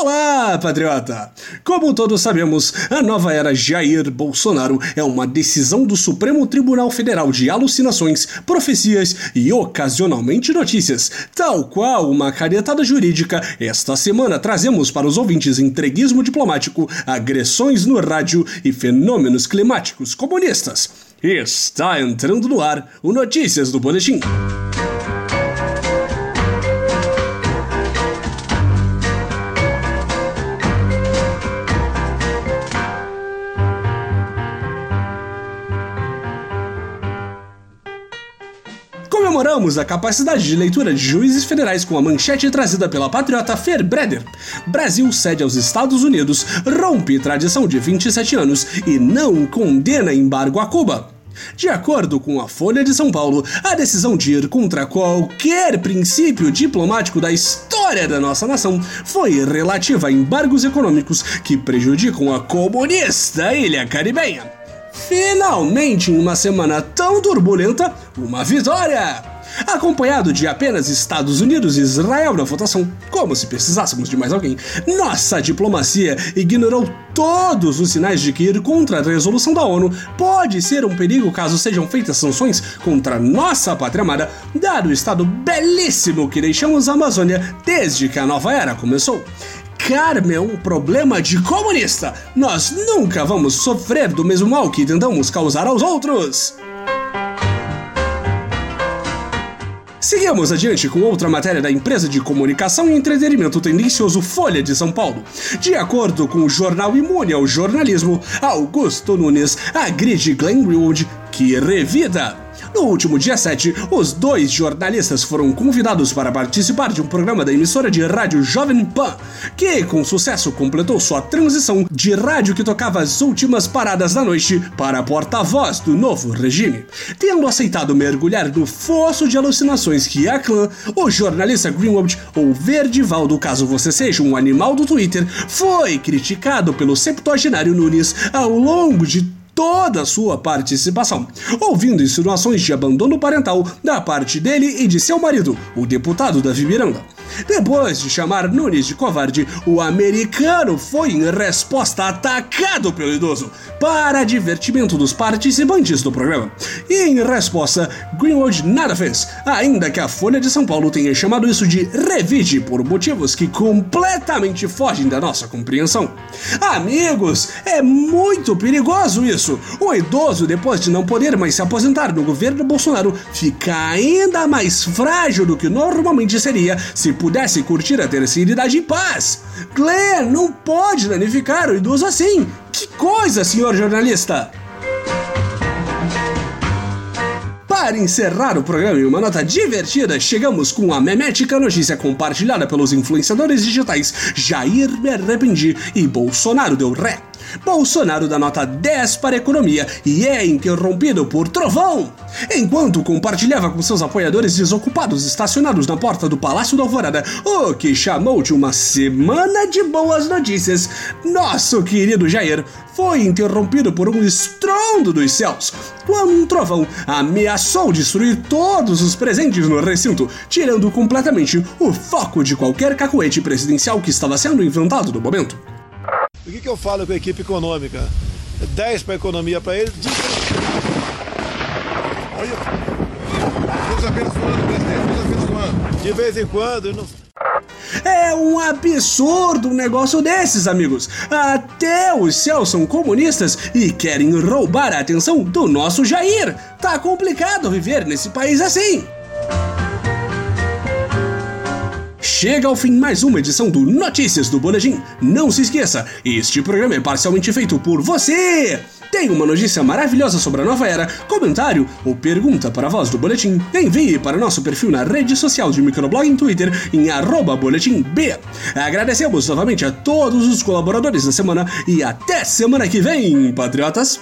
Olá, patriota! Como todos sabemos, a nova era Jair Bolsonaro é uma decisão do Supremo Tribunal Federal de alucinações, profecias e ocasionalmente notícias. Tal qual uma caretada jurídica, esta semana trazemos para os ouvintes entreguismo diplomático, agressões no rádio e fenômenos climáticos comunistas. Está entrando no ar o Notícias do Boletim. Comemoramos a capacidade de leitura de juízes federais com a manchete trazida pela patriota Fer Breder. Brasil cede aos Estados Unidos, rompe tradição de 27 anos e não condena embargo a Cuba. De acordo com a Folha de São Paulo, a decisão de ir contra qualquer princípio diplomático da história da nossa nação foi relativa a embargos econômicos que prejudicam a comunista ilha caribenha. Finalmente, em uma semana tão turbulenta, uma vitória! Acompanhado de apenas Estados Unidos e Israel na votação, como se precisássemos de mais alguém, nossa diplomacia ignorou todos os sinais de que ir contra a resolução da ONU pode ser um perigo caso sejam feitas sanções contra nossa pátria amada, dado o estado belíssimo que deixamos a Amazônia desde que a nova era começou. Carme é um problema de comunista. Nós nunca vamos sofrer do mesmo mal que tentamos causar aos outros. Seguimos adiante com outra matéria da empresa de comunicação e entretenimento tendencioso Folha de São Paulo. De acordo com o jornal imune ao jornalismo, Augusto Nunes agride Glenn Greenwood que revida. No último dia 7, os dois jornalistas foram convidados para participar de um programa da emissora de rádio Jovem Pan, que com sucesso completou sua transição de rádio que tocava as últimas paradas da noite para porta-voz do novo regime. Tendo aceitado mergulhar no fosso de alucinações que é a clã, o jornalista Greenwald, ou Verdivaldo, caso você seja um animal do Twitter, foi criticado pelo septuagenário Nunes ao longo de toda a sua participação, ouvindo insinuações de abandono parental da parte dele e de seu marido, o deputado Davi Miranda. Depois de chamar Nunes de covarde, o americano foi em resposta atacado pelo idoso para divertimento dos participantes do programa. E em resposta, Greenwood nada fez, ainda que a Folha de São Paulo tenha chamado isso de revide por motivos que completamente fogem da nossa compreensão. Amigos, é muito perigoso isso. O idoso, depois de não poder mais se aposentar no governo Bolsonaro, fica ainda mais frágil do que normalmente seria se pudesse curtir a terceira idade em paz. Glenn não pode danificar o idoso assim. Que coisa, senhor jornalista! Para encerrar o programa em uma nota divertida, chegamos com a memética notícia compartilhada pelos influenciadores digitais Jair Me Arrependi e Bolsonaro deu ré. Bolsonaro dá nota 10 para a economia e é interrompido por trovão. Enquanto compartilhava com seus apoiadores desocupados estacionados na porta do Palácio da Alvorada, o que chamou de uma semana de boas notícias, nosso querido Jair foi interrompido por um estrondo dos céus, quando um trovão ameaçou destruir todos os presentes no recinto, tirando completamente o foco de qualquer cacuete presidencial que estava sendo inventado no momento. O que, que eu falo com a equipe econômica? 10 para economia para eles. Olha. Deus abençoando, presidente, Deus abençoando. De vez em quando. Não... É um absurdo um negócio desses, amigos. Até os céus são comunistas e querem roubar a atenção do nosso Jair. Tá complicado viver nesse país assim. Chega ao fim mais uma edição do Notícias do Boletim. Não se esqueça, este programa é parcialmente feito por você. Tem uma notícia maravilhosa sobre a nova era, comentário ou pergunta para a voz do boletim? Envie para nosso perfil na rede social de microblog em Twitter em boletimb. Agradecemos novamente a todos os colaboradores da semana e até semana que vem, patriotas!